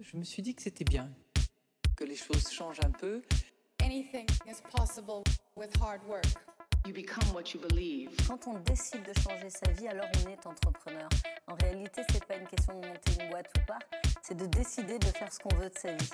Je me suis dit que c'était bien, que les choses changent un peu. Anything is possible with hard work. You become what you believe. Quand on décide de changer sa vie, alors on est entrepreneur. En réalité, c'est pas une question de monter une boîte ou pas, c'est de décider de faire ce qu'on veut de sa vie.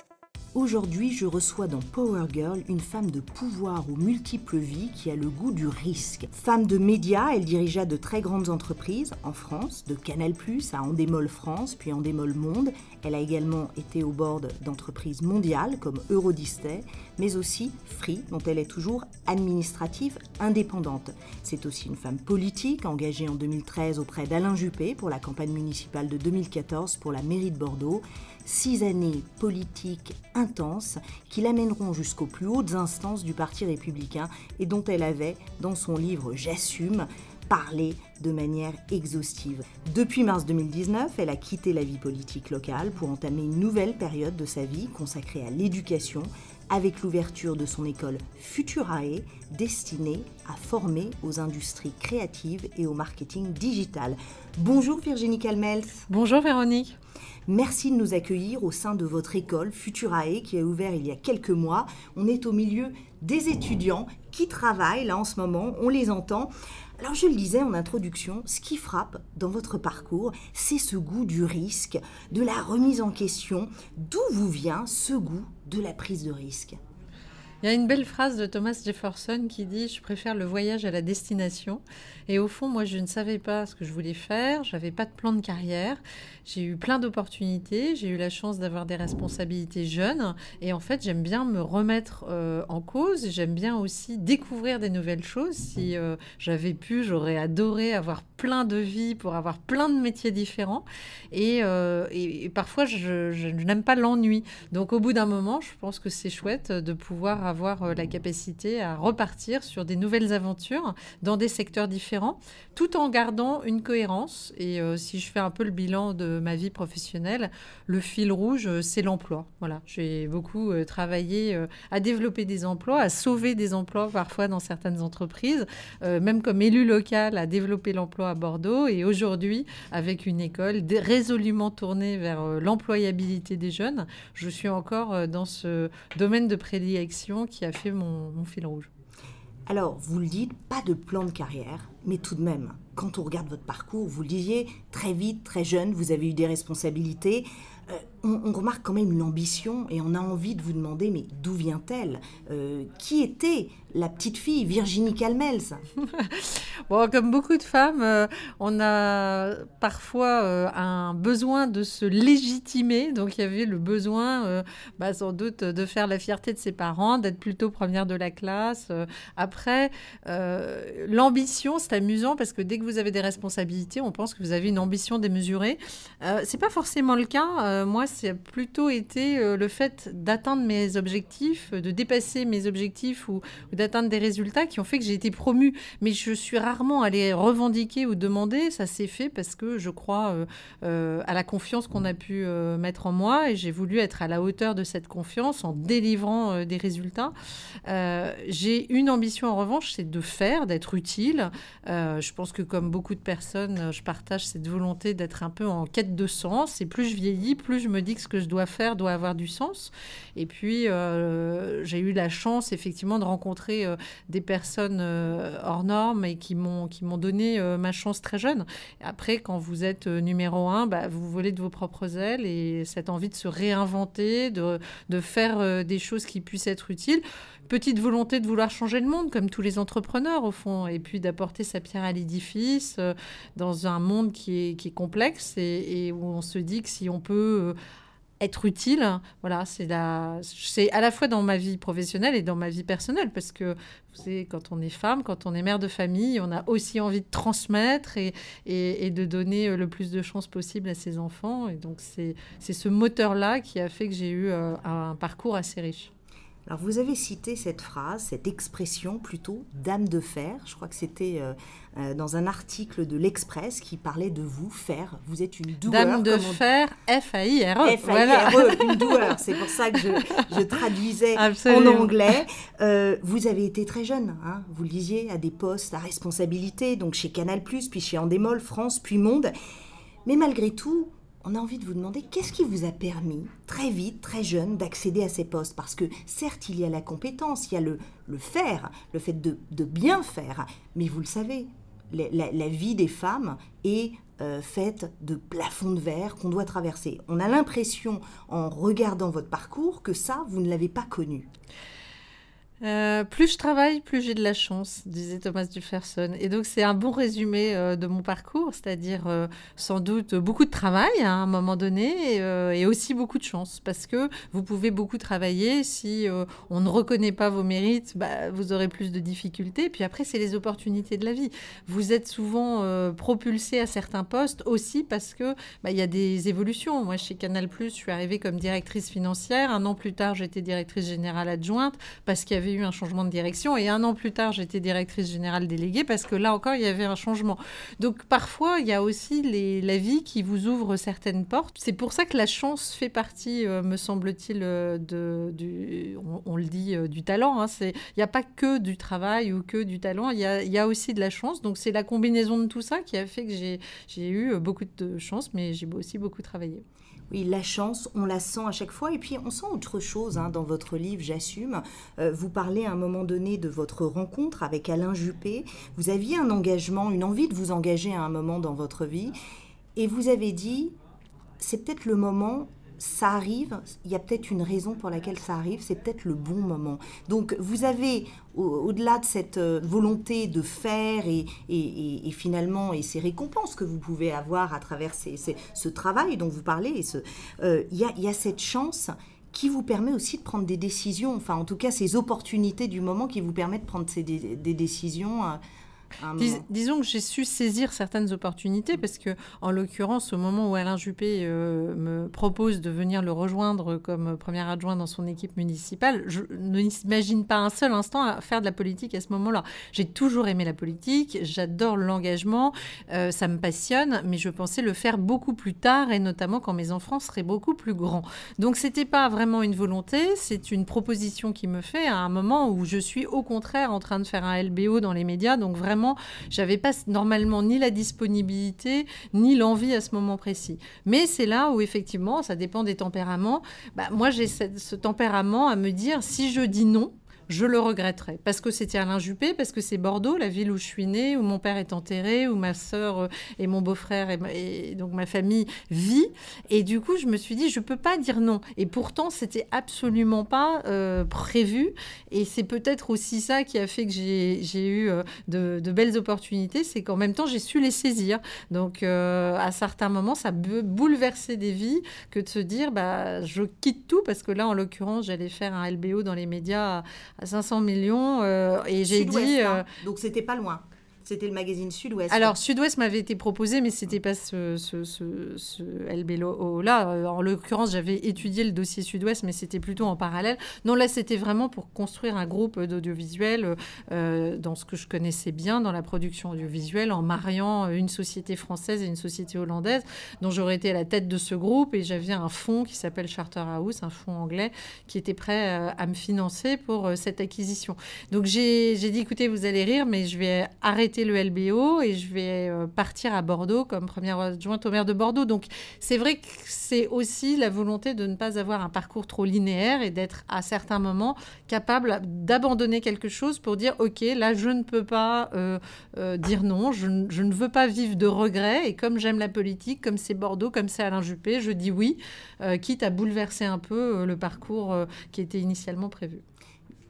Aujourd'hui, je reçois dans Power Girl une femme de pouvoir aux multiples vies qui a le goût du risque. Femme de médias, elle dirigea de très grandes entreprises en France, de Canal+ à Endemol France, puis Endemol Monde. Elle a également été au board d'entreprises mondiales comme Eurodisney, mais aussi Free, dont elle est toujours administrative indépendante. C'est aussi une femme politique engagée en 2013 auprès d'Alain Juppé pour la campagne municipale de 2014 pour la mairie de Bordeaux six années politiques intenses qui l'amèneront jusqu'aux plus hautes instances du Parti républicain et dont elle avait, dans son livre J'assume, parlé de manière exhaustive. Depuis mars 2019, elle a quitté la vie politique locale pour entamer une nouvelle période de sa vie consacrée à l'éducation avec l'ouverture de son école Futurae destinée à former aux industries créatives et au marketing digital. Bonjour Virginie Calmels. Bonjour Véronique. Merci de nous accueillir au sein de votre école Futurae qui a ouvert il y a quelques mois. On est au milieu des étudiants qui travaillent là en ce moment, on les entend. Alors je le disais en introduction, ce qui frappe dans votre parcours, c'est ce goût du risque, de la remise en question. D'où vous vient ce goût de la prise de risque? Il y a une belle phrase de Thomas Jefferson qui dit Je préfère le voyage à la destination. Et au fond, moi, je ne savais pas ce que je voulais faire. J'avais pas de plan de carrière. J'ai eu plein d'opportunités. J'ai eu la chance d'avoir des responsabilités jeunes. Et en fait, j'aime bien me remettre euh, en cause. J'aime bien aussi découvrir des nouvelles choses. Si euh, j'avais pu, j'aurais adoré avoir plein de vies pour avoir plein de métiers différents. Et, euh, parfois, je, je n'aime pas l'ennui. Donc, au bout d'un moment, je pense que c'est chouette de pouvoir avoir euh, la capacité à repartir sur des nouvelles aventures dans des secteurs différents, tout en gardant une cohérence. Et euh, si je fais un peu le bilan de ma vie professionnelle, le fil rouge, euh, c'est l'emploi. Voilà, j'ai beaucoup travaillé à développer des emplois, à sauver des emplois parfois dans certaines entreprises, même comme élu local, à développer l'emploi à Bordeaux. Et aujourd'hui, avec une école résolument tournée vers l'employabilité des jeunes, je suis encore dans ce domaine de prédilection qui a fait mon, fil rouge. Alors, vous le dites, pas de plan de carrière, mais tout de même, quand on regarde votre parcours, vous le disiez, très vite, très jeune, vous avez eu des responsabilités. Euh, on, remarque quand même une ambition et on a envie de vous demander, mais d'où vient-elle? Euh, Qui était la petite fille Virginie Calmels? Bon, comme beaucoup de femmes, euh, on a parfois un besoin de se légitimer. Donc, il y avait le besoin, bah, sans doute, de faire la fierté de ses parents, d'être plutôt première de la classe. après, l'ambition, c'est amusant parce que dès que vous avez des responsabilités, on pense que vous avez une ambition démesurée. c'est pas forcément le cas. moi, c'est plutôt été euh, le fait d'atteindre mes objectifs, de dépasser mes objectifs ou, d'atteindre des résultats qui ont fait que j'ai été promue. Mais je suis rarement allée revendiquer ou demander. Ça s'est fait parce que je crois euh, euh, à la confiance qu'on a pu mettre en moi et j'ai voulu être à la hauteur de cette confiance en délivrant des résultats. j'ai une ambition en revanche, c'est de faire, d'être utile. Je pense que comme beaucoup de personnes, je partage cette volonté d'être un peu en quête de sens. Et plus je vieillis, plus je me dis que ce que je dois faire doit avoir du sens. Et puis, euh, j'ai eu la chance, effectivement, de rencontrer euh, des personnes euh, hors normes et qui m'ont, donné ma chance très jeune. Après, quand vous êtes numéro un, bah, vous volez de vos propres ailes et cette envie de se réinventer, de, de faire des choses qui puissent être utiles petite volonté de vouloir changer le monde, comme tous les entrepreneurs au fond, et puis d'apporter sa pierre à l'édifice dans un monde qui est, qui est complexe et, où on se dit que si on peut être utile. Voilà, c'est la, c'est à la fois dans ma vie professionnelle et dans ma vie personnelle, parce que vous savez, quand on est femme, quand on est mère de famille, on a aussi envie de transmettre et, et, de donner euh, le plus de chances possible à ses enfants. Et donc c'est, c'est ce moteur-là qui a fait que j'ai eu euh, un parcours assez riche. Alors vous avez cité cette phrase, cette expression plutôt, dame de fer. Je crois que c'était euh, euh, dans un article de l'Express qui parlait de vous, fer. Vous êtes une doueur. Dame de fer, F-A-I-R-E. F-A-I-R-E, une doueur. C'est pour ça que je, traduisais en anglais. Euh, vous avez été très jeune, hein, vous le disiez, à des postes à responsabilité, donc chez Canal+, puis chez Endemol, France, puis Monde. Mais malgré tout, on a envie de vous demander qu'est-ce qui vous a permis, très vite, très jeune, d'accéder à ces postes? Parce que certes, il y a la compétence, il y a le, le faire, le fait de, de bien faire, mais vous le savez, la, vie des femmes est euh, faite de plafonds de verre qu'on doit traverser. On a l'impression, en regardant votre parcours, que ça, vous ne l'avez pas connu. Euh, plus je travaille, plus j'ai de la chance, disait Thomas Jefferson. Et donc c'est un bon résumé euh, de mon parcours, c'est-à-dire euh, sans doute beaucoup de travail à un moment donné et, aussi beaucoup de chance, parce que vous pouvez beaucoup travailler si on ne reconnaît pas vos mérites, bah, vous aurez plus de difficultés. Puis après c'est les opportunités de la vie. Vous êtes souvent propulsé à certains postes aussi parce que bah, il y a des évolutions. Moi chez Canal+, je suis arrivée comme directrice financière. Un an plus tard, j'étais directrice générale adjointe parce qu'il y avait eu un changement de direction. Et un an plus tard, j'étais directrice générale déléguée parce que là encore, il y avait un changement. Donc parfois, il y a aussi la vie qui vous ouvre certaines portes. C'est pour ça que la chance fait partie, euh, me semble-t-il, euh, de, du, on, le dit, euh, du talent. hein. Il n'y a pas que du travail ou que du talent, il y a, il y a aussi de la chance. Donc c'est la combinaison de tout ça qui a fait que j'ai eu beaucoup de chance, mais j'ai aussi beaucoup travaillé. Oui, la chance, on la sent à chaque fois. Et puis, on sent autre chose hein, dans votre livre, J'assume. Euh, vous parlez à un moment donné de votre rencontre avec Alain Juppé. Vous aviez un engagement, une envie de vous engager à un moment dans votre vie. Et vous avez dit, c'est peut-être le moment, ça arrive, il y a peut-être une raison pour laquelle ça arrive, c'est peut-être le bon moment. Donc vous avez, au- au-delà de cette euh, volonté de faire et, finalement, et ces récompenses que vous pouvez avoir à travers ce travail dont vous parlez, euh, il y, a, cette chance qui vous permet aussi de prendre des décisions, enfin en tout cas ces opportunités du moment qui vous permettent de prendre ces des décisions. euh, Dis- disons que j'ai su saisir certaines opportunités parce que, en l'occurrence, au moment où Alain Juppé euh, me propose de venir le rejoindre comme premier adjoint dans son équipe municipale, je ne n'imagine pas un seul instant à faire de la politique à ce moment-là. J'ai toujours aimé la politique, j'adore l'engagement, euh, ça me passionne, mais je pensais le faire beaucoup plus tard et notamment quand mes enfants seraient beaucoup plus grands. Donc c'était pas vraiment une volonté, c'est une proposition qui me fait à un moment où je suis au contraire en train de faire un LBO dans les médias, donc vraiment j'avais pas normalement ni la disponibilité ni l'envie à ce moment précis. Mais c'est là où effectivement ça dépend des tempéraments. Bah, moi j'ai ce tempérament à me dire si je dis non je le regretterais. Parce que c'était Alain Juppé, parce que c'est Bordeaux, la ville où je suis née, où mon père est enterré, où ma sœur euh, et mon beau-frère et, donc ma famille vit. Et du coup, je me suis dit, je peux pas dire non. Et pourtant, c'était absolument pas euh, prévu. Et c'est peut-être aussi ça qui a fait que j'ai eu euh, de, belles opportunités, c'est qu'en même temps, j'ai su les saisir. Donc, à certains moments, ça peut bouleverser des vies que de se dire, bah, je quitte tout, parce que là, en l'occurrence, j'allais faire un LBO dans les médias à, à 500 millions. euh, et j'ai dit. hein. euh, Donc c'était pas loin. C'était le magazine Sud-Ouest. alors, Sud-Ouest m'avait été proposé, mais c'était pas ce, ce, ce, ce LBO-là. Euh, En l'occurrence, j'avais étudié le dossier Sud-Ouest, mais c'était plutôt en parallèle. Non, là, c'était vraiment pour construire un groupe d'audiovisuel euh, dans ce que je connaissais bien, dans la production audiovisuelle, en mariant une société française et une société hollandaise, dont j'aurais été à la tête de ce groupe. Et j'avais un fonds qui s'appelle Charterhouse, un fonds anglais, qui était prêt euh, à me financer pour euh, cette acquisition. Donc, j'ai dit, écoutez, vous allez rire, mais je vais arrêter le LBO et je vais euh, partir à Bordeaux comme première adjointe au maire de Bordeaux. Donc, c'est vrai que c'est aussi la volonté de ne pas avoir un parcours trop linéaire et d'être à certains moments capable d'abandonner quelque chose pour dire, OK, là, je ne peux pas euh, euh, dire non, je, ne- veux pas vivre de regrets. Et comme j'aime la politique, comme c'est Bordeaux, comme c'est Alain Juppé, je dis oui, quitte à bouleverser un peu le parcours qui était initialement prévu.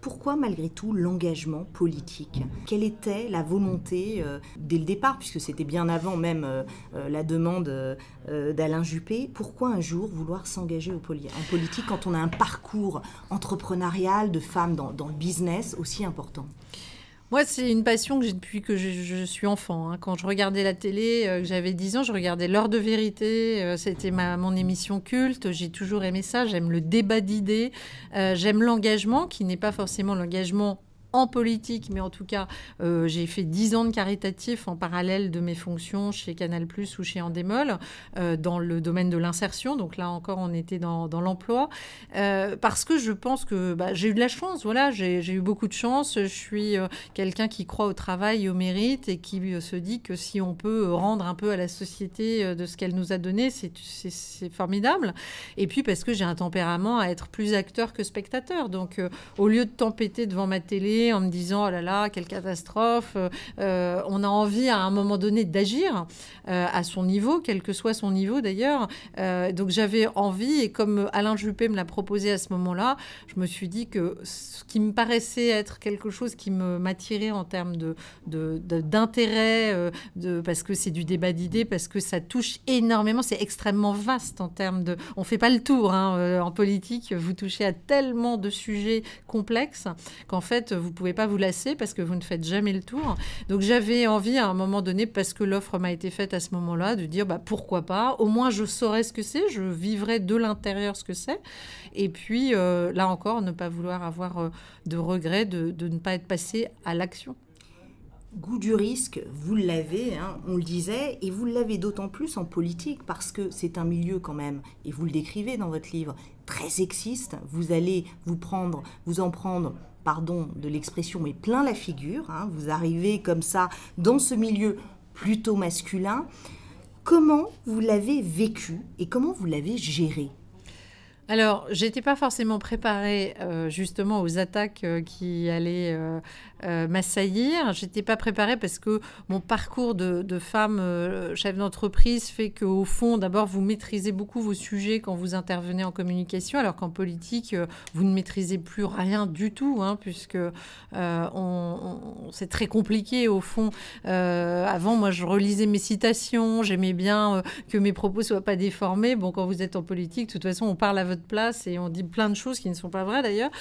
Pourquoi malgré tout l'engagement politique? Quelle était la volonté euh, dès le départ, puisque c'était bien avant même euh, euh, la demande d'Alain Juppé Pourquoi un jour vouloir s'engager en politique quand on a un parcours entrepreneurial de femme dans, dans le business aussi important? Moi, c'est une passion que j'ai depuis que je, suis enfant. hein. Quand je regardais la télé, euh, j'avais 10 ans, je regardais L'heure de vérité. euh, C'était mon émission culte. J'ai toujours aimé ça. J'aime le débat d'idées. Euh, J'aime l'engagement, qui n'est pas forcément l'engagement en politique, mais en tout cas, euh, j'ai fait 10 ans de caritatif en parallèle de mes fonctions chez Canal ou chez Endemol euh, dans le domaine de l'insertion. Donc là encore, on était dans, l'emploi. Euh, parce que je pense que bah, j'ai eu de la chance, voilà, j'ai eu beaucoup de chance. Je suis quelqu'un qui croit au travail au mérite et qui se dit que si on peut rendre un peu à la société de ce qu'elle nous a donné, c'est formidable. Et puis parce que j'ai un tempérament à être plus acteur que spectateur. Donc au lieu de tempêter devant ma télé, en me disant oh là là, quelle catastrophe. Euh, euh, on a envie à un moment donné d'agir euh, à son niveau, quel que soit son niveau d'ailleurs. donc j'avais envie, et comme Alain Juppé me l'a proposé à ce moment-là, je me suis dit que ce qui me paraissait être quelque chose qui m'attirait en termes de, d'intérêt, de, parce que c'est du débat d'idées, parce que ça touche énormément, c'est extrêmement vaste en termes de... On ne fait pas le tour hein, en politique, vous touchez à tellement de sujets complexes qu'en fait, vous pouvez pas vous lasser parce que vous ne faites jamais le tour. Donc j'avais envie à un moment donné, parce que l'offre m'a été faite à ce moment-là, de dire bah, pourquoi pas? Au moins je saurais ce que c'est, je vivrai de l'intérieur ce que c'est. Et puis euh, là encore, ne pas vouloir avoir euh, de regrets de, ne pas être passé à l'action goût du risque, vous l'avez, hein, on le disait, et vous l'avez d'autant plus en politique parce que c'est un milieu quand même, et vous le décrivez dans votre livre, très sexiste. Vous allez vous prendre, vous en prendre pardon de l'expression, mais plein la figure. Hein. Vous arrivez comme ça dans ce milieu plutôt masculin. Comment vous l'avez vécu et comment vous l'avez géré? Alors, j'étais pas forcément préparée euh, justement aux attaques euh, qui allaient euh, euh, m'assaillir. J'étais pas préparée parce que mon parcours de, femme chef d'entreprise fait qu'au fond, d'abord, vous maîtrisez beaucoup vos sujets quand vous intervenez en communication, alors qu'en politique, vous ne maîtrisez plus rien du tout, hein, puisque c'est très compliqué au fond. avant, moi, je relisais mes citations, j'aimais bien que mes propos soient pas déformés. Bon, quand vous êtes en politique, de toute façon, on parle à votre place et on dit plein de choses qui ne sont pas vraies d'ailleurs.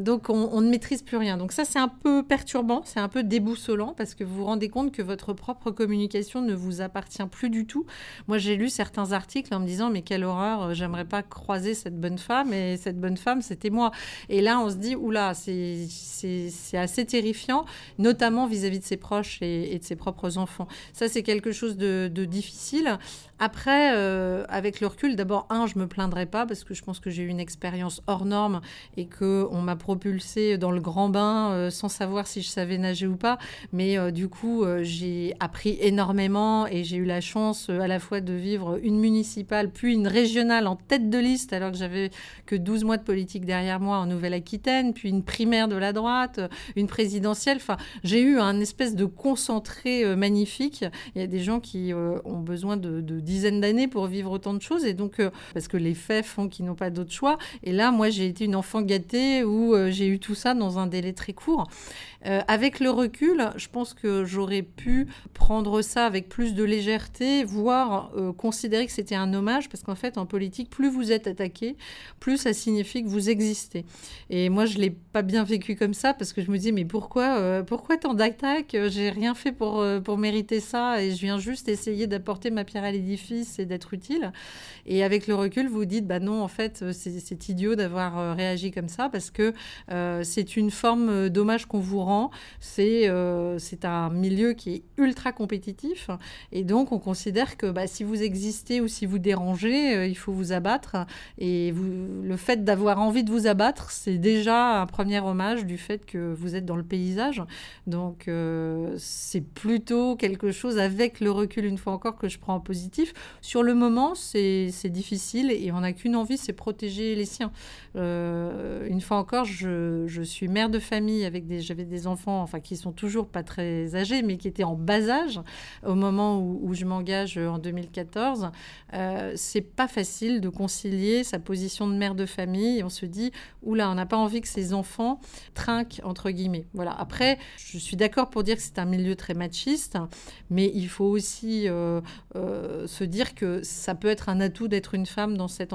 donc, on, ne maîtrise plus rien. Donc ça, c'est un peu perturbant, c'est un peu déboussolant parce que vous vous rendez compte que votre propre communication ne vous appartient plus du tout. Moi, j'ai lu certains articles en me disant mais quelle horreur, euh, j'aimerais pas croiser cette bonne femme et cette bonne femme, c'était moi. Et là, on se dit oula, c'est assez terrifiant, notamment vis-à-vis de ses proches et, de ses propres enfants. Ça, c'est quelque chose de, difficile. Après, euh, avec le recul, d'abord, un, je me plaindrai pas parce que je pense que j'ai eu une expérience hors norme et que on m'a propulsé dans le grand bain euh, sans savoir si je savais nager ou pas. Mais euh, du coup, euh, j'ai appris énormément et j'ai eu la chance à la fois de vivre une municipale puis une régionale en tête de liste alors que j'avais que 12 mois de politique derrière moi en Nouvelle-Aquitaine, puis une primaire de la droite, une présidentielle. Enfin, j'ai eu un espèce de concentré magnifique. Il y a des gens qui ont besoin de, de dizaines d'années pour vivre autant de choses et donc parce que les faits font qu'ils n'ont pas d'autre choix. Et là, moi, j'ai été une enfant gâtée où j'ai eu tout ça dans un délai très court. Euh, avec le recul, je pense que j'aurais pu prendre ça avec plus de légèreté, voire euh, considérer que c'était un hommage, parce qu'en fait, en politique, plus vous êtes attaqué, plus ça signifie que vous existez. Et moi, je l'ai pas bien vécu comme ça, parce que je me dis, mais pourquoi, euh, pourquoi tant d'attaques? J'ai rien fait pour, pour mériter ça, et je viens juste essayer d'apporter ma pierre à l'édifice et d'être utile. Et avec le recul, vous dites, bah non, en fait, c'est idiot d'avoir réagi comme ça, parce que c'est une forme d'hommage qu'on vous rend euh, c'est un milieu qui est ultra compétitif. Et donc, on considère que bah, si vous existez ou si vous dérangez, euh, il faut vous abattre. Et vous, le fait d'avoir envie de vous abattre, c'est déjà un premier hommage du fait que vous êtes dans le paysage. Donc, euh, c'est plutôt quelque chose avec le recul, une fois encore, que je prends en positif. Sur le moment, c'est difficile et on n'a qu'une envie, c'est protéger les siens. une fois encore, je, suis mère de famille avec des, j'avais des enfants, enfin qui sont toujours pas très âgés, mais qui étaient en bas âge au moment où, je m'engage en 2014, euh, c'est pas facile de concilier sa position de mère de famille. on se dit, oula, on n'a pas envie que ses enfants trinquent entre guillemets. Voilà. Après, je suis d'accord pour dire que c'est un milieu très machiste, mais il faut aussi euh, euh, se dire que ça peut être un atout d'être une femme dans cet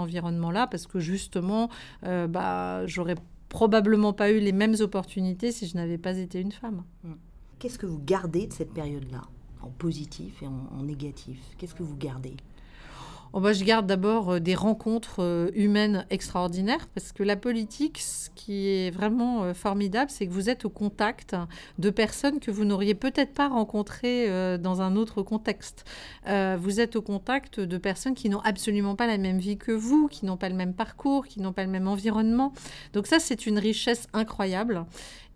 environnement-là, parce que justement, bah, j'aurais probablement pas eu les mêmes opportunités si je n'avais pas été une femme. Mm. Qu'est-ce que vous gardez de cette période-là, en positif et en, négatif? Qu'est-ce que vous gardez? Oh bah, je garde d'abord euh, des rencontres euh, humaines extraordinaires parce que la politique, ce qui est vraiment euh, formidable, c'est que vous êtes au contact de personnes que vous n'auriez peut-être pas rencontrées dans un autre contexte. vous êtes au contact de personnes qui n'ont absolument pas la même vie que vous, qui n'ont pas le même parcours, qui n'ont pas le même environnement. Donc ça, c'est une richesse incroyable.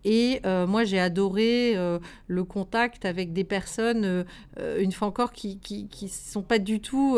Et euh, moi, j'ai adoré euh, le contact avec des personnes, euh, une fois encore, qui ne sont pas du tout...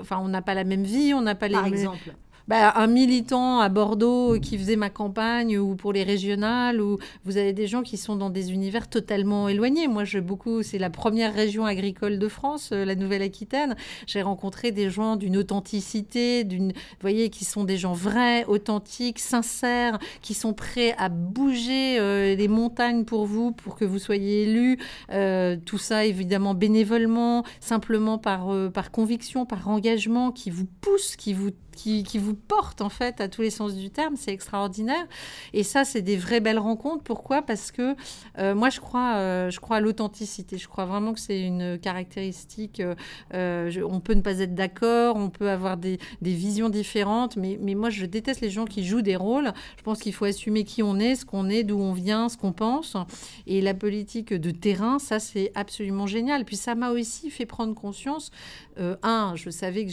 enfin, on n'a pas la même vie, on n'a pas les... Par exemple bah, un militant à Bordeaux qui faisait ma campagne ou pour les régionales, ou vous avez des gens qui sont dans des univers totalement éloignés. Moi, je beaucoup, c'est la première région agricole de France, euh, la Nouvelle-Aquitaine. J'ai rencontré des gens d'une authenticité, d'une, voyez, qui sont des gens vrais, authentiques, sincères, qui sont prêts à bouger euh, les montagnes pour vous, pour que vous soyez élu. Euh, tout ça, évidemment, bénévolement, simplement par, par conviction, par engagement, qui vous pousse, qui vous qui, vous porte en fait à tous les sens du terme. C'est extraordinaire. Et ça, c'est des vraies belles rencontres. Pourquoi? Parce que euh, moi, je crois, euh, je crois à l'authenticité. Je crois vraiment que c'est une caractéristique. Euh, on peut ne pas être d'accord, on peut avoir des, visions différentes, mais, mais, moi, je déteste les gens qui jouent des rôles. Je pense qu'il faut assumer qui on est, ce qu'on est, d'où on vient, ce qu'on pense. Et la politique de terrain, ça, c'est absolument génial. Puis ça m'a aussi fait prendre conscience. un, je savais que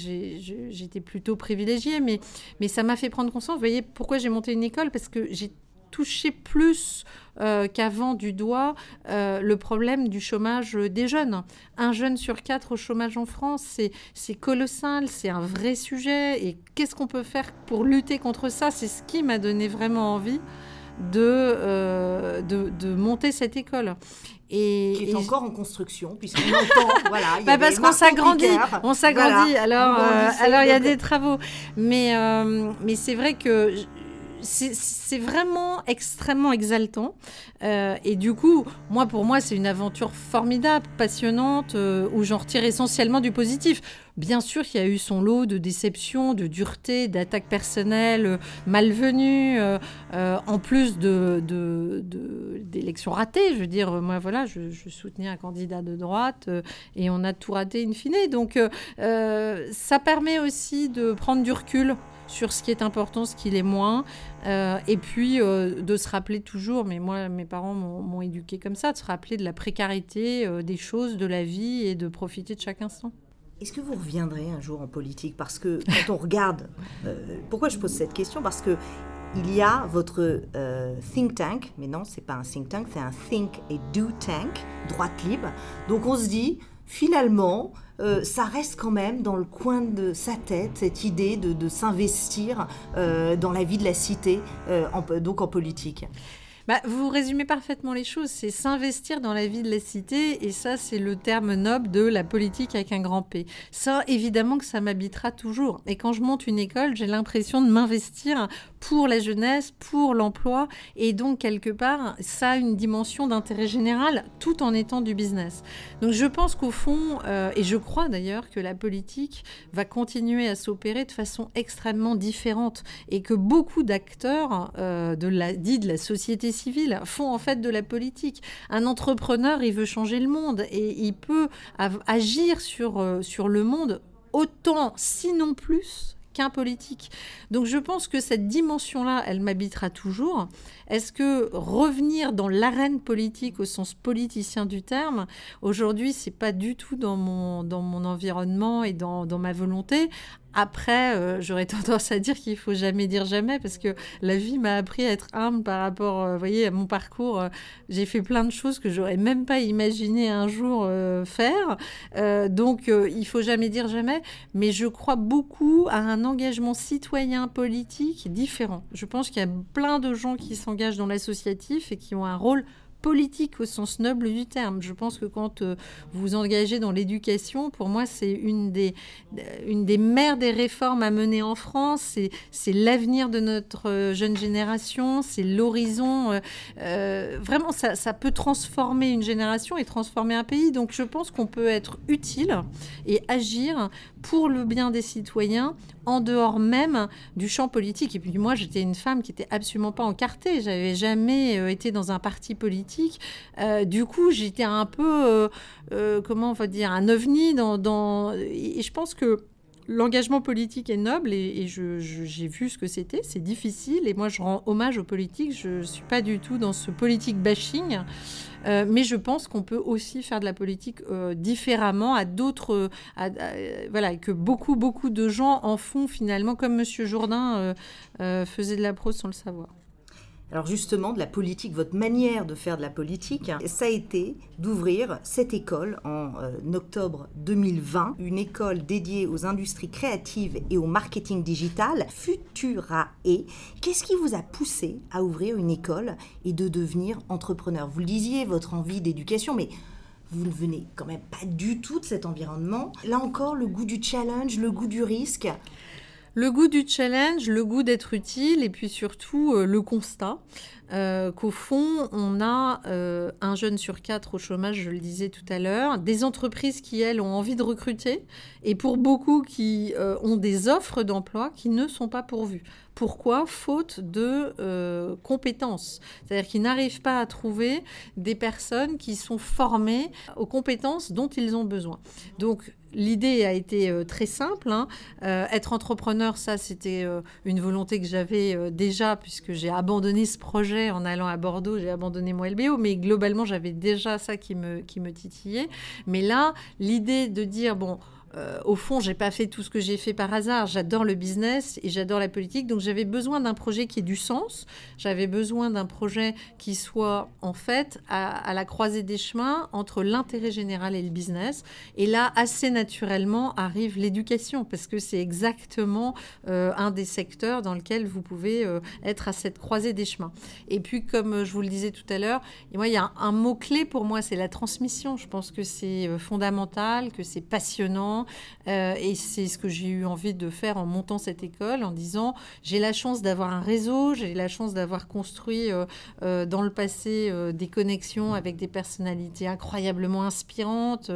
j'étais plutôt privilégiée mais, mais ça m'a fait prendre conscience. Vous voyez pourquoi j'ai monté une école? Parce que j'ai touché plus euh, qu'avant du doigt euh, le problème du chômage des jeunes. Un jeune sur quatre au chômage en France, c'est colossal, c'est un vrai sujet. Et qu'est-ce qu'on peut faire pour lutter contre ça? C'est ce qui m'a donné vraiment envie de, euh, de, de, monter cette école. Et, qui est encore en construction, puisqu'on entend, voilà. bah parce qu'on s'agrandit, on s'agrandit. Alors, euh, alors il y a des travaux, mais euh, mais c'est vrai que c'est vraiment extrêmement exaltant. Euh, et du coup, moi, pour moi, c'est une aventure formidable, passionnante, où j'en retire essentiellement du positif. Bien sûr il y a eu son lot de déceptions, de dureté, d'attaques personnelles euh, malvenues, euh, euh, en plus d'élections ratées. Je veux dire, moi, voilà, je, soutenais un candidat de droite et on a tout raté in fine. Donc, ça permet aussi de prendre du recul sur ce qui est important, ce qui l'est moins, et puis de se rappeler toujours, mais moi, mes parents m'ont éduqué comme ça, de se rappeler de la précarité des choses, de la vie et de profiter de chaque instant. Est-ce que vous reviendrez un jour en politique? Parce que quand on regarde, euh, pourquoi je pose cette question? Parce que il y a votre euh, think tank, mais non, c'est pas un think tank, c'est un think et do tank, droite libre. Donc on se dit, finalement, euh, ça reste quand même dans le coin de sa tête, cette idée de, s'investir dans la vie de la cité, donc en politique. Bah, vous résumez parfaitement les choses. C'est s'investir dans la vie de la cité. Et ça, c'est le terme noble de la politique avec un grand P. Ça, évidemment que ça m'habitera toujours. Et quand je monte une école, j'ai l'impression de m'investir pour la jeunesse, pour l'emploi. Et donc, quelque part, ça a une dimension d'intérêt général tout en étant du business. Donc, je pense qu'au fond, euh, et je crois d'ailleurs que la politique va continuer à s'opérer de façon extrêmement différente. Et que beaucoup d'acteurs, euh, de la, dit de la société civile font en fait de la politique. Un entrepreneur, il veut changer le monde et il peut agir sur, euh, sur le monde autant, sinon plus, qu'un politique. Donc je pense que cette dimension-là, elle m'habitera toujours. Est-ce que revenir dans l'arène politique au sens politicien du terme, aujourd'hui, c'est pas du tout dans mon, dans mon environnement et dans, dans ma volonté. Après, euh, j'aurais tendance à dire qu'il faut jamais dire jamais parce que la vie m'a appris à être humble par rapport, euh, voyez, à mon parcours. Euh, j'ai fait plein de choses que j'aurais même pas imaginé un jour faire. donc, il faut jamais dire jamais. Mais je crois beaucoup à un engagement citoyen politique différent. Je pense qu'il y a plein de gens qui s'engagent dans l'associatif et qui ont un rôle politique au sens noble du terme. Je pense que quand euh, vous vous engagez dans l'éducation, pour moi, c'est une des, mères des réformes à mener en France. C'est l'avenir de notre euh, jeune génération, c'est l'horizon. Euh, vraiment, ça, peut transformer une génération et transformer un pays. Donc, je pense qu'on peut être utile et agir pour le bien des citoyens en dehors même du champ politique. Et puis moi, j'étais une femme qui était absolument pas encartée. J'avais jamais euh, été dans un parti politique. Euh, du coup, j'étais un peu, euh, comment on va dire, un ovni dans, dans... Et je pense que l'engagement politique est noble et, j'ai vu ce que c'était. C'est difficile et moi je rends hommage aux politiques. Je ne suis pas du tout dans ce politique bashing. Euh, mais je pense qu'on peut aussi faire de la politique euh, différemment à d'autres, voilà, que beaucoup, beaucoup de gens en font finalement, comme Monsieur Jourdain euh, faisait de la prose sans le savoir. Alors justement, de la politique, votre manière de faire de la politique, ça a été d'ouvrir cette école en euh, octobre 2020, une école dédiée aux industries créatives et au marketing digital, Futurae. Qu'est-ce qui vous a poussé à ouvrir une école et de devenir entrepreneur? Vous le disiez, votre envie d'éducation, mais vous ne venez quand même pas du tout de cet environnement. Là encore, le goût du challenge, le goût du risque? Le goût du challenge, le goût d'être utile et puis surtout euh, le constat euh, qu'au fond, on a euh, un jeune sur quatre au chômage, je le disais tout à l'heure, des entreprises qui, elles, ont envie de recruter et pour beaucoup qui ont des offres d'emploi qui ne sont pas pourvues. Pourquoi? Faute de compétences. C'est-à-dire qu'ils n'arrivent pas à trouver des personnes qui sont formées aux compétences dont ils ont besoin. Donc, l'idée a été euh, très simple. Hein. Euh, être entrepreneur, ça, c'était euh, une volonté que j'avais déjà, puisque j'ai abandonné ce projet en allant à Bordeaux, j'ai abandonné mon LBO, mais globalement, j'avais déjà ça qui me, qui me titillait. Mais là, l'idée de dire, bon, euh, au fond, j'ai pas fait tout ce que j'ai fait par hasard. J'adore le business et j'adore la politique. Donc, j'avais besoin d'un projet qui ait du sens. J'avais besoin d'un projet qui soit, en fait, à, la croisée des chemins entre l'intérêt général et le business. Et là, assez naturellement, arrive l'éducation parce que c'est exactement euh, un des secteurs dans lequel vous pouvez euh, être à cette croisée des chemins. Et puis, comme je vous le disais tout à l'heure, il y a un mot-clé pour moi, c'est la transmission. Je pense que c'est fondamental, que c'est passionnant euh, et c'est ce que j'ai eu envie de faire en montant cette école, en disant j'ai la chance d'avoir un réseau, j'ai la chance d'avoir construit euh, euh, dans le passé des connexions avec des personnalités incroyablement inspirantes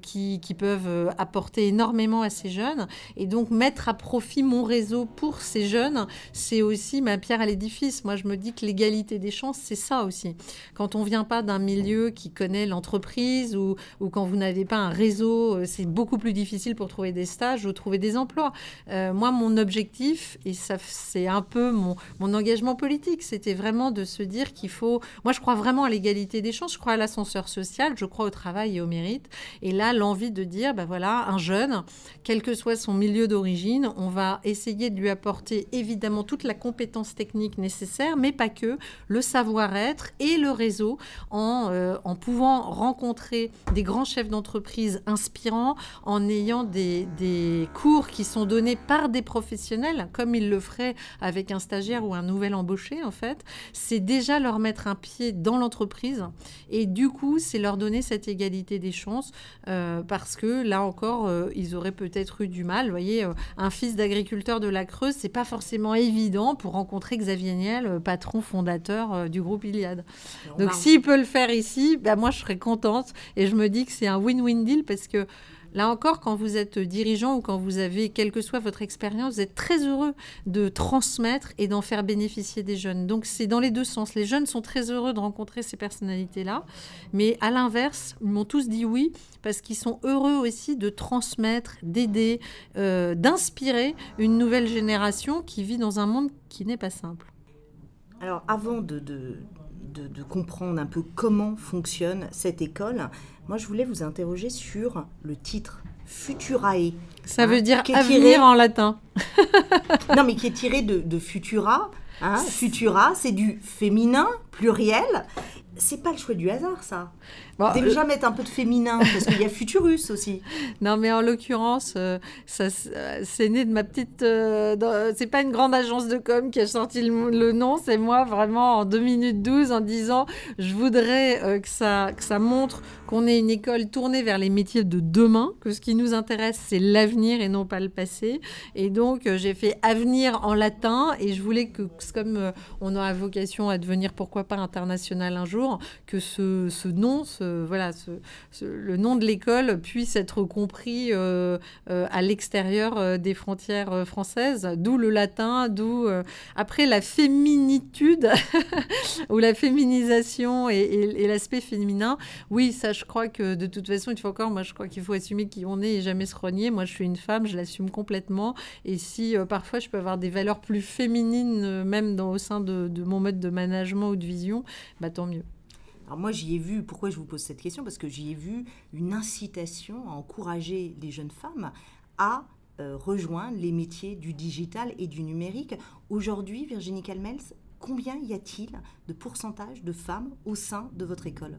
qui, peuvent apporter énormément à ces jeunes. Et donc mettre à profit mon réseau pour ces jeunes, c'est aussi ma pierre à l'édifice. Moi, je me dis que l'égalité des chances, c'est ça aussi. Quand on vient pas d'un milieu qui connaît l'entreprise ou, ou quand vous n'avez pas un réseau, c'est beaucoup plus difficile pour trouver des stages ou trouver des emplois. Euh, moi, mon objectif, et ça c'est un peu mon, mon engagement politique, c'était vraiment de se dire qu'il faut... Moi, je crois vraiment à l'égalité des chances, je crois à l'ascenseur social, je crois au travail et au mérite. Et là, l'envie de dire, ben voilà, un jeune, quel que soit son milieu d'origine, on va essayer de lui apporter évidemment toute la compétence technique nécessaire, mais pas que, le savoir-être et le réseau en, euh, en pouvant rencontrer des grands chefs d'entreprise inspirants, en en ayant des, cours qui sont donnés par des professionnels, comme ils le feraient avec un stagiaire ou un nouvel embauché, en fait, c'est déjà leur mettre un pied dans l'entreprise. Et du coup, c'est leur donner cette égalité des chances, euh, parce que là encore, euh, ils auraient peut-être eu du mal. Vous voyez, euh, un fils d'agriculteur de la Creuse, c'est pas forcément évident pour rencontrer Xavier Niel, patron fondateur du groupe Iliad. Donc, s'il peut le faire ici, bah, moi, je serais contente. Et je me dis que c'est un win-win deal parce que Là encore, quand vous êtes dirigeant ou quand vous avez, quelle que soit votre expérience, vous êtes très heureux de transmettre et d'en faire bénéficier des jeunes. Donc c'est dans les deux sens. Les jeunes sont très heureux de rencontrer ces personnalités-là, mais à l'inverse, ils m'ont tous dit oui parce qu'ils sont heureux aussi de transmettre, d'aider, euh, d'inspirer une nouvelle génération qui vit dans un monde qui n'est pas simple. Alors avant de, de, comprendre un peu comment fonctionne cette école, moi, je voulais vous interroger sur le titre Futurae. Ça veut hein, dire avenir en latin. non, mais qui est tiré de, Futura. Hein. Futura, c'est du féminin, pluriel. C'est pas le choix du hasard, ça. Déjà mettre un peu de féminin, parce qu'il y a Futurus aussi. Non, mais en l'occurrence, euh, ça, c'est né de ma petite. Euh, c'est pas une grande agence de com qui a sorti le, nom, c'est moi vraiment en 2 minutes 12 en disant je voudrais euh, que, ça, que ça montre qu'on est une école tournée vers les métiers de demain, que ce qui nous intéresse, c'est l'avenir et non pas le passé. Et donc, j'ai fait avenir en latin et je voulais que, comme on a vocation à devenir pourquoi pas international un jour, que ce, ce nom, ce, voilà, ce, le nom de l'école puisse être compris euh, euh, à l'extérieur euh, des frontières françaises, d'où le latin, d'où après la féminitude ou la féminisation et, l'aspect féminin. Oui, ça, je crois que de toute façon, il faut encore, moi, je crois qu'il faut assumer qui on est et jamais se renier. Moi, je suis une femme, je l'assume complètement. Et si parfois je peux avoir des valeurs plus féminines, même au sein de, de mon mode de management ou de vision, bah tant mieux. Alors moi, j'y ai vu, pourquoi je vous pose cette question? Parce que j'y ai vu une incitation à encourager les jeunes femmes à euh, rejoindre les métiers du digital et du numérique. Aujourd'hui, Virginie Calmels, combien y a-t-il de pourcentage de femmes au sein de votre école?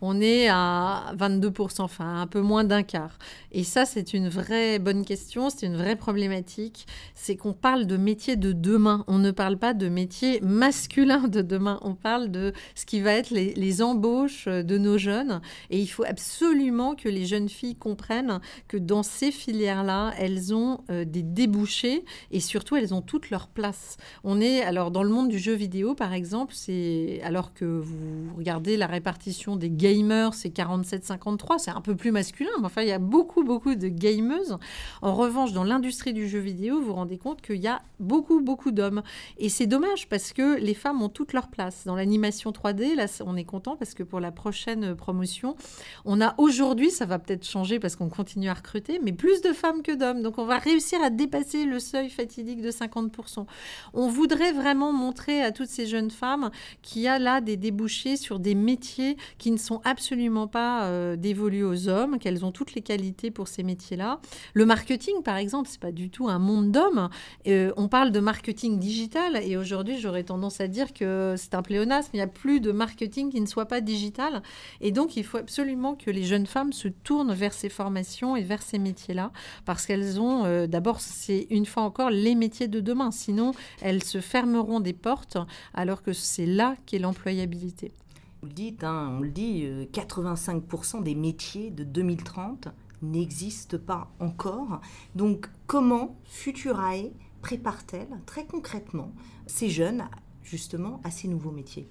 On est à 22%, enfin un peu moins d'un quart. Et ça, c'est une vraie bonne question, c'est une vraie problématique. C'est qu'on parle de métiers de demain. On ne parle pas de métiers masculins de demain. On parle de ce qui va être les, embauches de nos jeunes. Et il faut absolument que les jeunes filles comprennent que dans ces filières-là, elles ont euh, des débouchés et surtout, elles ont toute leur place. On est, alors dans le monde du jeu vidéo, par exemple, c'est alors que vous regardez la répartition des gamers, c'est 47-53, c'est un peu plus masculin, mais enfin, il y a beaucoup, beaucoup de gameuses. En revanche, dans l'industrie du jeu vidéo, vous vous rendez compte qu'il y a beaucoup, beaucoup d'hommes. Et c'est dommage parce que les femmes ont toute leur place. Dans l'animation 3D, là, on est content parce que pour la prochaine promotion, on a aujourd'hui, ça va peut-être changer parce qu'on continue à recruter, mais plus de femmes que d'hommes. Donc on va réussir à dépasser le seuil fatidique de 50%. On voudrait vraiment montrer à toutes ces jeunes femmes qu'il y a là des débouchés sur des métiers qui ne sont absolument pas euh, dévolus aux hommes, qu'elles ont toutes les qualités pour ces métiers-là. Le marketing, par exemple, c'est pas du tout un monde d'hommes. Euh, on parle de marketing digital et aujourd'hui, j'aurais tendance à dire que c'est un pléonasme. Il n'y a plus de marketing qui ne soit pas digital. Et donc, il faut absolument que les jeunes femmes se tournent vers ces formations et vers ces métiers-là parce qu'elles ont, euh, d'abord, c'est une fois encore les métiers de demain. Sinon, elles se fermeront des portes alors que c'est là qu'est l'employabilité. Vous le dites, hein, on le dit, euh, 85% des métiers de 2030 n'existent pas encore. Donc comment Futurae prépare-t-elle très concrètement ces jeunes justement à ces nouveaux métiers?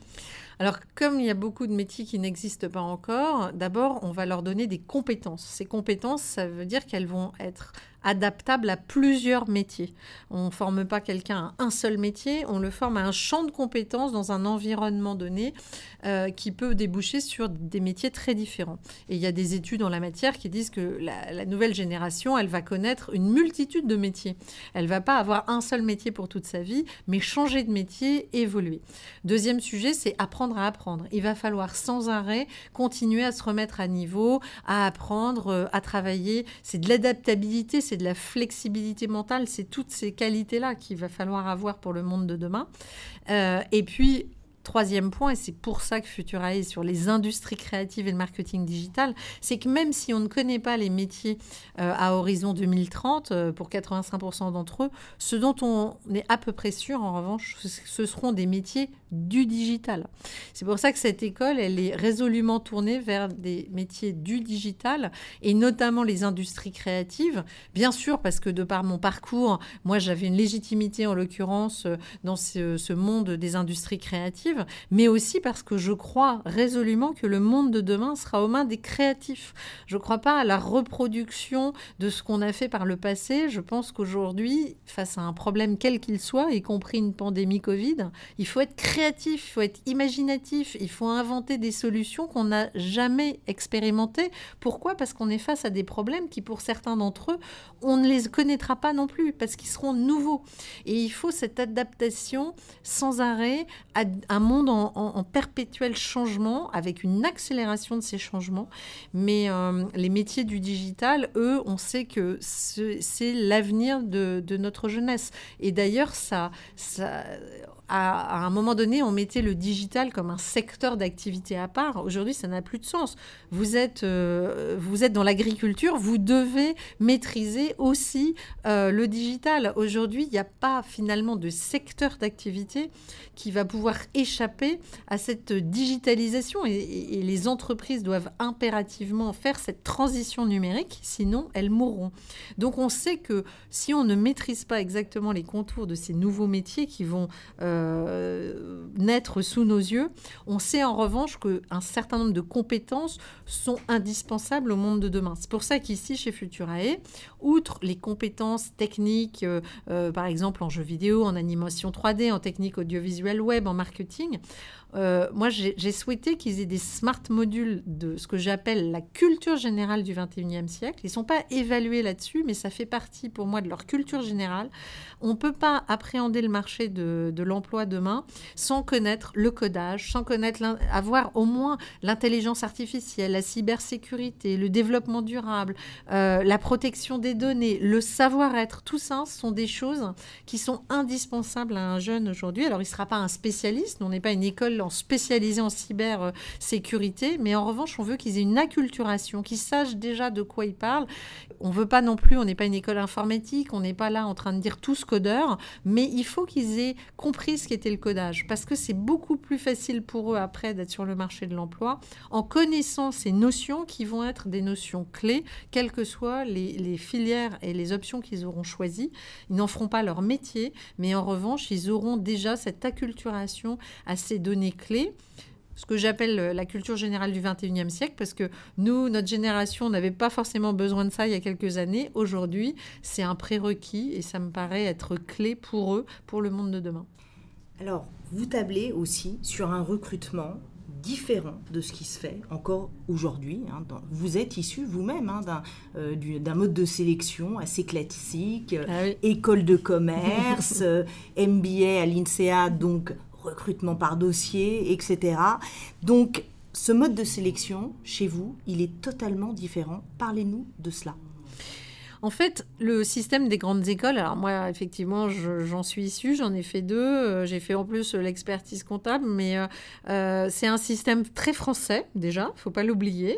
Alors, comme il y a beaucoup de métiers qui n'existent pas encore, d'abord, on va leur donner des compétences. Ces compétences, ça veut dire qu'elles vont être adaptables à plusieurs métiers. On ne forme pas quelqu'un à un seul métier, on le forme à un champ de compétences dans un environnement donné euh, qui peut déboucher sur des métiers très différents. Et il y a des études en la matière qui disent que la, la nouvelle génération, elle va connaître une multitude de métiers. Elle va pas avoir un seul métier pour toute sa vie, mais changer de métier, évoluer. Deuxième sujet, c'est apprendre à apprendre. Il va falloir sans arrêt continuer à se remettre à niveau, à apprendre, euh, à travailler. C'est de l'adaptabilité, c'est de la flexibilité mentale, c'est toutes ces qualités-là qu'il va falloir avoir pour le monde de demain. Euh, et puis, Troisième point, et c'est pour ça que Futurae est sur les industries créatives et le marketing digital, c'est que même si on ne connaît pas les métiers euh, à horizon 2030, euh, pour 85% d'entre eux, ce dont on est à peu près sûr, en revanche, ce seront des métiers du digital. C'est pour ça que cette école, elle est résolument tournée vers des métiers du digital, et notamment les industries créatives. Bien sûr, parce que de par mon parcours, moi j'avais une légitimité en l'occurrence euh, dans ce, ce monde des industries créatives, mais aussi parce que je crois résolument que le monde de demain sera aux mains des créatifs. Je ne crois pas à la reproduction de ce qu'on a fait par le passé. Je pense qu'aujourd'hui, face à un problème quel qu'il soit, y compris une pandémie Covid, il faut être créatif, il faut être imaginatif, il faut inventer des solutions qu'on n'a jamais expérimentées. Pourquoi? Parce qu'on est face à des problèmes qui, pour certains d'entre eux, on ne les connaîtra pas non plus, parce qu'ils seront nouveaux. Et il faut cette adaptation sans arrêt à un monde en, perpétuel changement, avec une accélération de ces changements. Mais euh, les métiers du digital, eux, on sait que ce- c'est l'avenir de, notre jeunesse. Et d'ailleurs, ça, à, un moment donné, on mettait le digital comme un secteur d'activité à part. Aujourd'hui, ça n'a plus de sens. Vous êtes, euh, vous êtes dans l'agriculture, vous devez maîtriser aussi euh, le digital. Aujourd'hui, il n'y a pas finalement de secteur d'activité qui va pouvoir échapper à cette digitalisation et les entreprises doivent impérativement faire cette transition numérique, sinon elles mourront. Donc on sait que si on ne maîtrise pas exactement les contours de ces nouveaux métiers qui vont euh, euh, naître sous nos yeux. On sait en revanche qu'un certain nombre de compétences sont indispensables au monde de demain. C'est pour ça qu'ici, chez Futurae, outre les compétences techniques, euh, euh, par exemple en jeu vidéo, en animation 3D, en technique audiovisuelle web, en marketing, euh, moi, j'ai souhaité qu'ils aient des smart modules de ce que j'appelle la culture générale du 21e siècle. Ils ne sont pas évalués là-dessus, mais ça fait partie pour moi de leur culture générale. On ne peut pas appréhender le marché de, l'emploi demain sans connaître le codage, sans connaître, avoir au moins l'intelligence artificielle, la cybersécurité, le développement durable, la protection des données, le savoir-être. Tout ça sont des choses qui sont indispensables à un jeune aujourd'hui. Alors, il ne sera pas un spécialiste, on n'est pas une école en spécialisé en cybersécurité, mais en revanche, on veut qu'ils aient une acculturation, qu'ils sachent déjà de quoi ils parlent. On veut pas non plus, on n'est pas une école informatique, on n'est pas là en train de dire tous codeurs, mais il faut qu'ils aient compris ce qu'était le codage, parce que c'est beaucoup plus facile pour eux après d'être sur le marché de l'emploi en connaissant ces notions qui vont être des notions clés, quelles que soient les, les et les options qu'ils auront choisies. Ils n'en feront pas leur métier, mais en revanche, ils auront déjà cette acculturation à ces données clés ce que j'appelle la culture générale du 21e siècle, parce que nous, notre génération, n'avait pas forcément besoin de ça il y a quelques années. Aujourd'hui, c'est un prérequis et ça me paraît être clé pour eux, pour le monde de demain. Alors, vous tablez aussi sur un recrutement différent de ce qui se fait encore aujourd'hui. Hein, vous êtes issu vous-même hein, euh, d'un mode de sélection assez classique, ah école de commerce, euh, MBA à l'INSEA, donc recrutement par dossier, etc. Donc, ce mode de sélection, chez vous, il est totalement différent. Parlez-nous de cela. En fait, le système des grandes écoles, alors moi, effectivement, j'en suis issue, j'en ai fait deux. Euh, j'ai fait en plus l'expertise comptable, mais euh, euh, c'est un système très français, déjà, il faut pas l'oublier,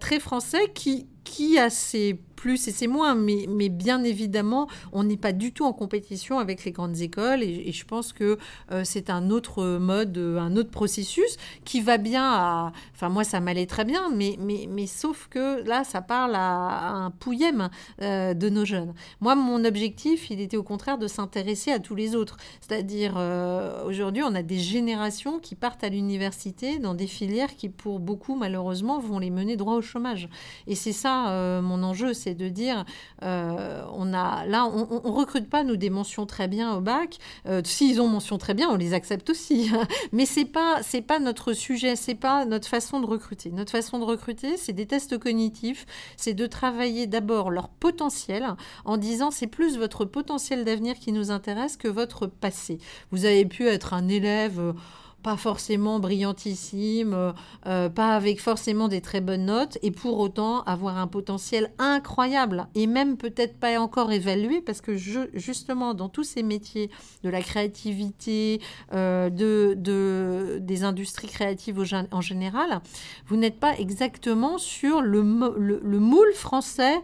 très français qui, qui a ses plus et c'est moins, mais, mais bien évidemment, on n'est pas du tout en compétition avec les grandes écoles et, je pense que euh, c'est un autre mode, un autre processus qui va bien à... Enfin, moi, ça m'allait très bien, mais, mais, mais sauf que là, ça parle à, un pouillème euh, de nos jeunes. Moi, mon objectif, il était au contraire de s'intéresser à tous les autres. C'est-à-dire, euh, aujourd'hui, on a des générations qui partent à l'université dans des filières qui, pour beaucoup, malheureusement, vont les mener droit au chômage. Et c'est ça, mon enjeu, c'est de dire, euh, on a là, on, on, recrute pas nous des mentions très bien au bac. Euh, s'ils ont mention très bien, on les accepte aussi. Mais c'est pas c'est pas notre sujet, c'est pas notre façon de recruter. Notre façon de recruter, c'est des tests cognitifs, c'est de travailler d'abord leur potentiel en disant c'est plus votre potentiel d'avenir qui nous intéresse que votre passé. Vous avez pu être un élève pas forcément brillantissime, euh, euh, pas avec forcément des très bonnes notes, et pour autant avoir un potentiel incroyable, et même peut-être pas encore évalué, parce que justement, dans tous ces métiers de la créativité, euh, de, de, des industries créatives en général, vous n'êtes pas exactement sur le moule français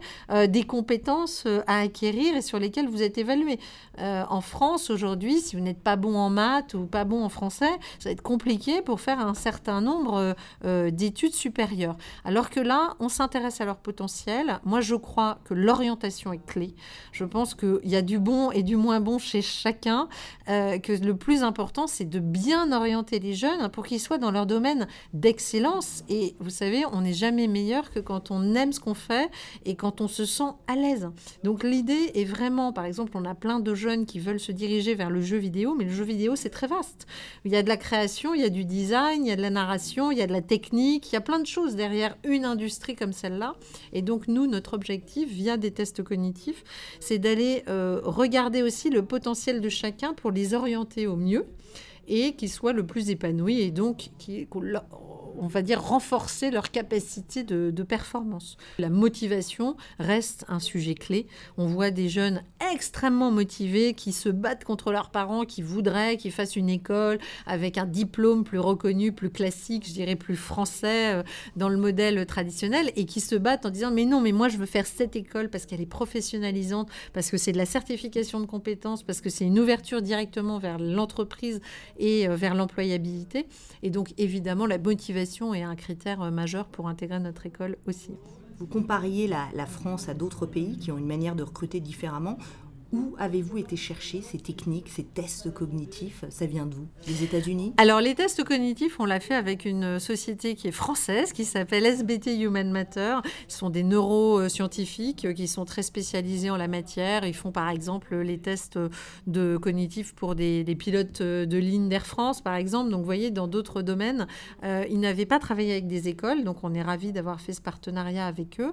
des compétences à acquérir et sur lesquelles vous êtes évalué. en France, aujourd'hui, si vous n'êtes pas bon en maths ou pas bon en français, ça va être compliqué pour faire un certain nombre euh, euh, d'études supérieures. Alors que là, on s'intéresse à leur potentiel. Moi, je crois que l'orientation est clé. Je pense qu'il y a du bon et du moins bon chez chacun, euh, que le plus important, c'est de bien orienter les jeunes pour qu'ils soient dans leur domaine d'excellence. Et vous savez, on n'est jamais meilleur que quand on aime ce qu'on fait et quand on se sent à l'aise. Donc l'idée est vraiment, par exemple, on a plein de jeunes qui veulent se diriger vers le jeu vidéo, mais le jeu vidéo, c'est très vaste. Il y a de la création il y a du design, il y a de la narration, il y a de la technique, il y a plein de choses derrière une industrie comme celle-là. Et donc nous, notre objectif, via des tests cognitifs, c'est d'aller euh, regarder aussi le potentiel de chacun pour les orienter au mieux et qu'ils soient le plus épanouis et donc qui, on va dire, renforcer leur capacité de, performance. La motivation reste un sujet clé. On voit des jeunes extrêmement motivés qui se battent contre leurs parents, qui voudraient qu'ils fassent une école avec un diplôme plus reconnu, plus classique, je dirais plus français euh, dans le modèle traditionnel, et qui se battent en disant mais non, mais moi je veux faire cette école parce qu'elle est professionnalisante, parce que c'est de la certification de compétences, parce que c'est une ouverture directement vers l'entreprise et euh, vers l'employabilité. Et donc évidemment la motivation est un critère euh, majeur pour intégrer notre école aussi. Vous compariez la, France à d'autres pays qui ont une manière de recruter différemment. Où avez-vous été chercher ces techniques, ces tests cognitifs? Ça vient de vous Des États-Unis? Alors, les tests cognitifs, on l'a fait avec une société qui est française, qui s'appelle SBT Human Matter. Ce sont des neuroscientifiques qui sont très spécialisés en la matière. Ils font par exemple les tests de cognitifs pour des, pilotes de ligne d'Air France, par exemple. Donc, vous voyez, dans d'autres domaines, euh, ils n'avaient pas travaillé avec des écoles. Donc, on est ravis d'avoir fait ce partenariat avec eux.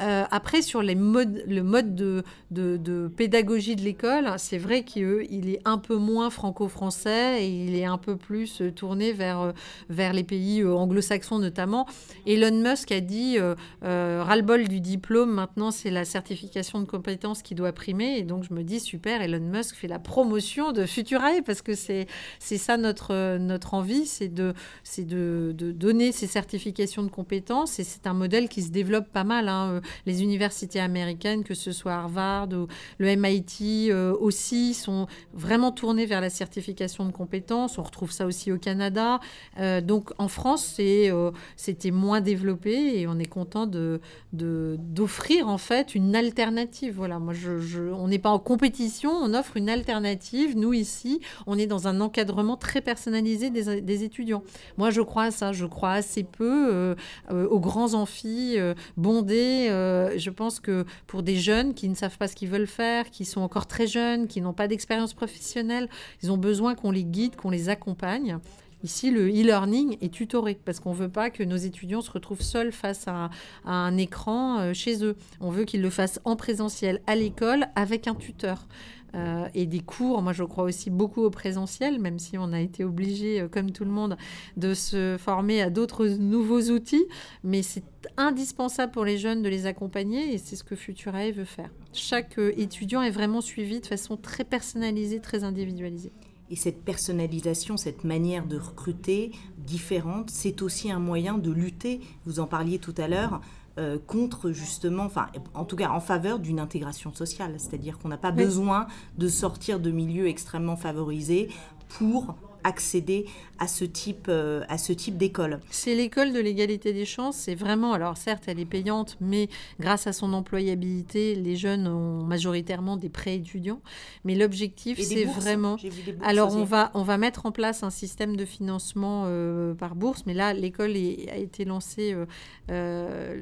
Euh, après, sur les modes, le mode de, pédagogie, de l'école, c'est vrai qu'il est un peu moins franco-français et il est un peu plus euh, tourné vers, euh, vers les pays euh, anglo-saxons notamment. Elon Musk a dit ras-le-bol du diplôme, maintenant c'est la certification de compétences qui doit primer. Et donc je me dis super, Elon Musk fait la promotion de Futurae parce que c'est ça notre, notre envie, c'est de, de, de, donner ces certifications de compétences et c'est un modèle qui se développe pas mal. Hein. Les universités américaines, que ce soit Harvard ou le MIT, euh, aussi sont vraiment tournés vers la certification de compétences. On retrouve ça aussi au Canada. Euh, donc en France, euh, c'était moins développé et on est content de, d'offrir en fait une alternative. Voilà, moi, je, on n'est pas en compétition, on offre une alternative. Nous ici, on est dans un encadrement très personnalisé des, des étudiants. Moi, je crois à ça. Je crois assez peu aux grands amphis bondés. je pense que pour des jeunes qui ne savent pas ce qu'ils veulent faire, qui sont encore très jeunes, qui n'ont pas d'expérience professionnelle. Ils ont besoin qu'on les guide, qu'on les accompagne. Ici, le e-learning est tutoré parce qu'on ne veut pas que nos étudiants se retrouvent seuls face à, un écran euh, chez eux. On veut qu'ils le fassent en présentiel à l'école avec un tuteur. Euh, et des cours. Moi, je crois aussi beaucoup au présentiel, même si on a été obligé, euh, comme tout le monde, de se former à d'autres nouveaux outils. Mais c'est indispensable pour les jeunes de les accompagner et c'est ce que Futurae veut faire. Chaque euh, étudiant est vraiment suivi de façon très personnalisée, très individualisée. Et cette personnalisation, cette manière de recruter différente, c'est aussi un moyen de lutter, vous en parliez tout à l'heure, euh, contre justement, enfin en tout cas en faveur d'une intégration sociale. C'est-à-dire qu'on n'a pas besoin de sortir de milieux extrêmement favorisés pour accéder à ce type, euh, à ce type d'école. C'est l'école de l'égalité des chances. C'est vraiment, alors certes, elle est payante, mais grâce à son employabilité, les jeunes ont majoritairement des prêts étudiants. Mais l'objectif, c'est vraiment. Alors on va, on va mettre en place un système de financement euh, par bourse, mais là, l'école a été lancée euh,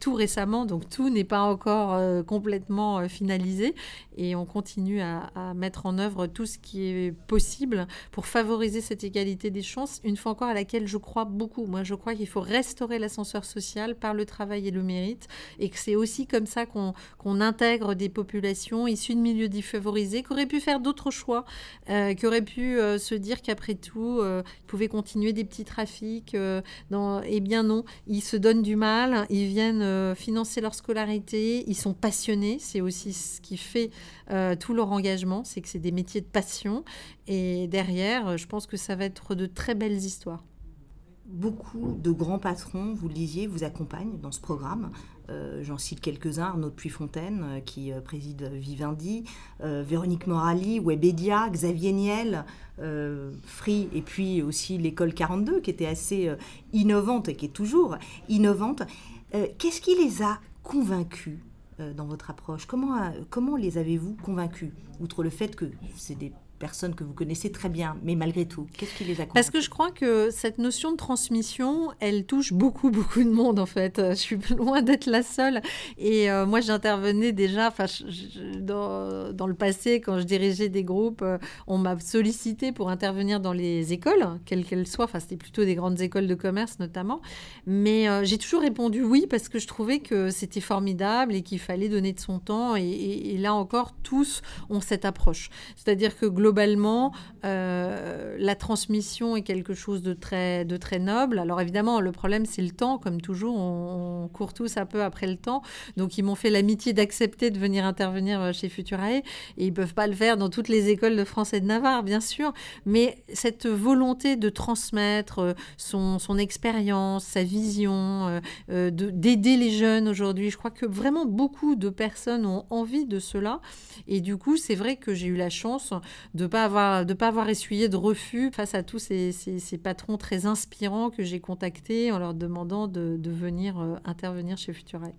tout récemment, donc tout n'est pas encore complètement finalisé, et on continue à, à mettre en œuvre tout ce qui est possible pour favoriser cette égalité des chances, une fois encore à laquelle je crois beaucoup. Moi, je crois qu'il faut restaurer l'ascenseur social par le travail et le mérite, et que c'est aussi comme ça qu'on intègre des populations issues de milieux défavorisés, qui auraient pu faire d'autres choix, euh, qui auraient pu euh, se dire qu'après tout, euh, ils pouvaient continuer des petits trafics. dans... Eh bien non, ils se donnent du mal, ils viennent financer leur scolarité, ils sont passionnés, c'est aussi ce qui fait tout leur engagement, c'est que c'est des métiers de passion, et derrière, je pense que ça va être de très belles histoires. Beaucoup de grands patrons, vous le disiez, vous accompagnent dans ce programme. Euh, j'en cite quelques-uns, Arnaud Puyfontaine, euh, qui euh, préside Vivendi, Véronique Morali, Webedia, Xavier Niel, Free, et puis aussi l'école 42, qui était assez innovante et qui est toujours innovante. Qu'est-ce qui les a convaincus dans votre approche? Comment, comment les avez-vous convaincus? Outre le fait que c'est des personnes que vous connaissez très bien, mais malgré tout, qu'est-ce qui les accompagne Parce que je crois que cette notion de transmission, elle touche beaucoup, beaucoup de monde en fait. Je suis loin d'être la seule. Et euh, moi, j'intervenais déjà dans, dans, le passé, quand je dirigeais des groupes, euh, on m'a sollicité pour intervenir dans les écoles, quelles qu'elles soient. Enfin, c'était plutôt des grandes écoles de commerce notamment. Mais euh, j'ai toujours répondu oui parce que je trouvais que c'était formidable et qu'il fallait donner de son temps. Et, et, là encore, tous ont cette approche. C'est-à-dire que globalement, euh, la transmission est quelque chose de très, de très noble. Alors évidemment, le problème, c'est le temps. Comme toujours, on, court tous un peu après le temps. Donc, ils m'ont fait l'amitié d'accepter de venir intervenir chez Futurae. Et ils peuvent pas le faire dans toutes les écoles de France et de Navarre, bien sûr. Mais cette volonté de transmettre euh, son, son expérience, sa vision, euh, d'aider les jeunes aujourd'hui, je crois que vraiment beaucoup de personnes ont envie de cela. Et du coup, c'est vrai que j'ai eu la chance de ne pas, avoir, de pas avoir essuyé de refus face à tous ces, patrons très inspirants que j'ai contactés en leur demandant de, de venir euh, intervenir chez Futurail.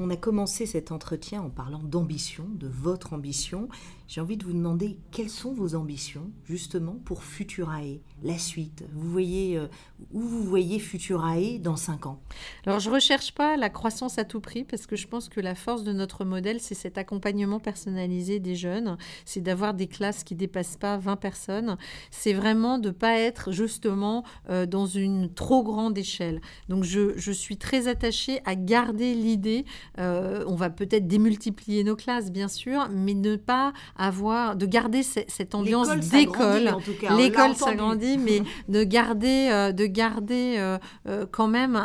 On a commencé cet entretien en parlant d'ambition, de votre ambition. J'ai envie de vous demander quelles sont vos ambitions justement pour Futurae, la suite. Vous voyez euh, où vous voyez Futurae dans 5 ans? Alors je recherche pas la croissance à tout prix parce que je pense que la force de notre modèle c'est cet accompagnement personnalisé des jeunes, c'est d'avoir des classes qui dépassent pas 20 personnes, c'est vraiment de pas être justement euh, dans une trop grande échelle. Donc je, je suis très attachée à garder l'idée euh, on va peut-être démultiplier nos classes, bien sûr, mais ne pas avoir, de garder cette ambiance d'école. L'école s'agrandit, mais de garder, euh, de garder euh, quand même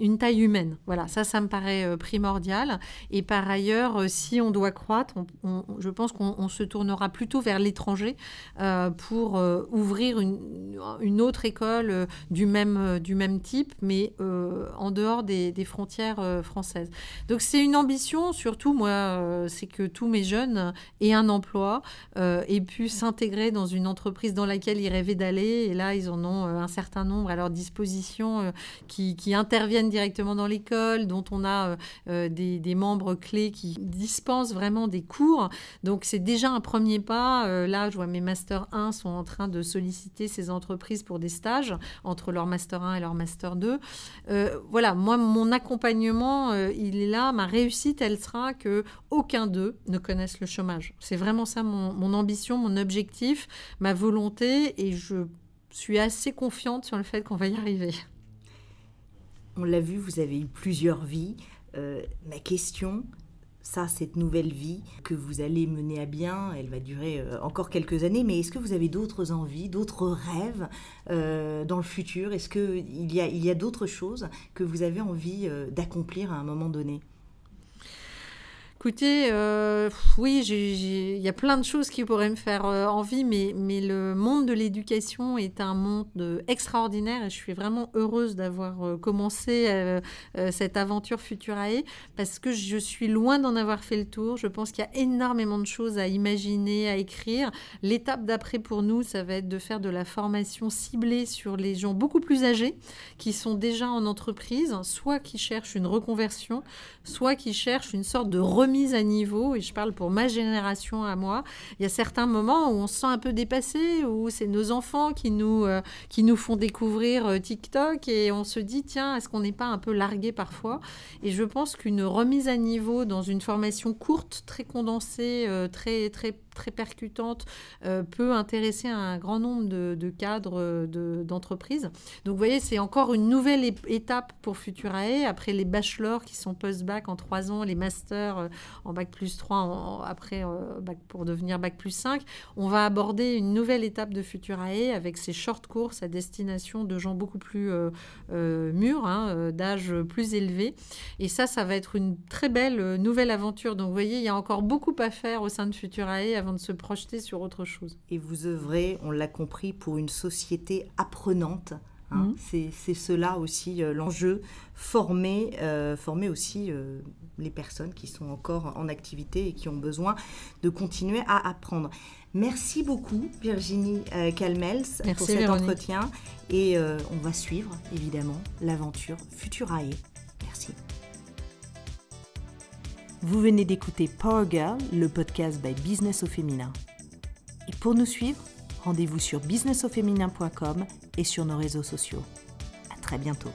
une taille humaine. Voilà, ça, ça me paraît primordial. Et par ailleurs, si on doit croître, je pense qu'on se tournera plutôt vers l'étranger pour ouvrir une, autre école du même, du même type, mais en dehors des, des frontières françaises. Donc c'est une ambition, surtout moi, euh, c'est que tous mes jeunes aient un emploi, euh, aient pu s'intégrer dans une entreprise dans laquelle ils rêvaient d'aller. Et là, ils en ont euh, un certain nombre à leur disposition qui, interviennent directement dans l'école, dont on a des, membres clés qui dispensent vraiment des cours. Donc c'est déjà un premier pas. là, je vois mes Master 1 sont en train de solliciter ces entreprises pour des stages entre leur Master 1 et leur Master 2. voilà, moi, mon accompagnement, il est là ma réussite, elle sera que aucun d'eux ne connaisse le chômage. C'est vraiment ça mon, ambition, mon objectif, ma volonté, et je suis assez confiante sur le fait qu'on va y arriver. On l'a vu, vous avez eu plusieurs vies. Euh, ma question, ça, cette nouvelle vie que vous allez mener à bien, elle va durer euh, encore quelques années, mais est-ce que vous avez d'autres envies, d'autres rêves euh, dans le futur? Est-ce qu'il y a, a d'autres choses que vous avez envie d'accomplir à un moment donné? Écoutez, euh, oui, il y a plein de choses qui pourraient me faire euh, envie, mais, mais le monde de l'éducation est un monde extraordinaire et je suis vraiment heureuse d'avoir euh, commencé cette aventure Futurae parce que je suis loin d'en avoir fait le tour. Je pense qu'il y a énormément de choses à imaginer, à écrire. L'étape d'après pour nous, ça va être de faire de la formation ciblée sur les gens beaucoup plus âgés qui sont déjà en entreprise, soit qui cherchent une reconversion, soit qui cherchent une sorte de remise mise à niveau, et je parle pour ma génération à moi, il y a certains moments où on se sent un peu dépassé, où c'est nos enfants qui nous, euh, qui nous font découvrir euh, TikTok, et on se dit, tiens, est-ce qu'on n'est pas un peu largué parfois? Et je pense qu'une remise à niveau dans une formation courte, très condensée, euh, très, très très percutante peut intéresser un grand nombre de, cadres d'entreprises. Donc vous voyez, c'est encore une nouvelle étape pour Futurae, après les bachelors qui sont post-bac en trois ans, les masters en bac plus 3 après bac, pour devenir bac plus 5. On va aborder une nouvelle étape de Futurae avec ces short courses à destination de gens beaucoup plus mûrs, hein, d'âge plus élevé. Et ça, ça va être une très belle nouvelle aventure. Donc vous voyez, il y a encore beaucoup à faire au sein de Futurae avant de se projeter sur autre chose. Et vous œuvrez, on l'a compris, pour une société apprenante. Hein. Mhm. C'est cela aussi euh, l'enjeu, former, euh, former aussi euh, les personnes qui sont encore en activité et qui ont besoin de continuer à apprendre. Merci beaucoup Virginie Calmels pour cet entretien et on va suivre évidemment l'aventure Futurae. Merci. Vous venez d'écouter Power Girl, le podcast by Business au féminin. Et pour nous suivre, rendez-vous sur businessauféminin.com et sur nos réseaux sociaux. À très bientôt.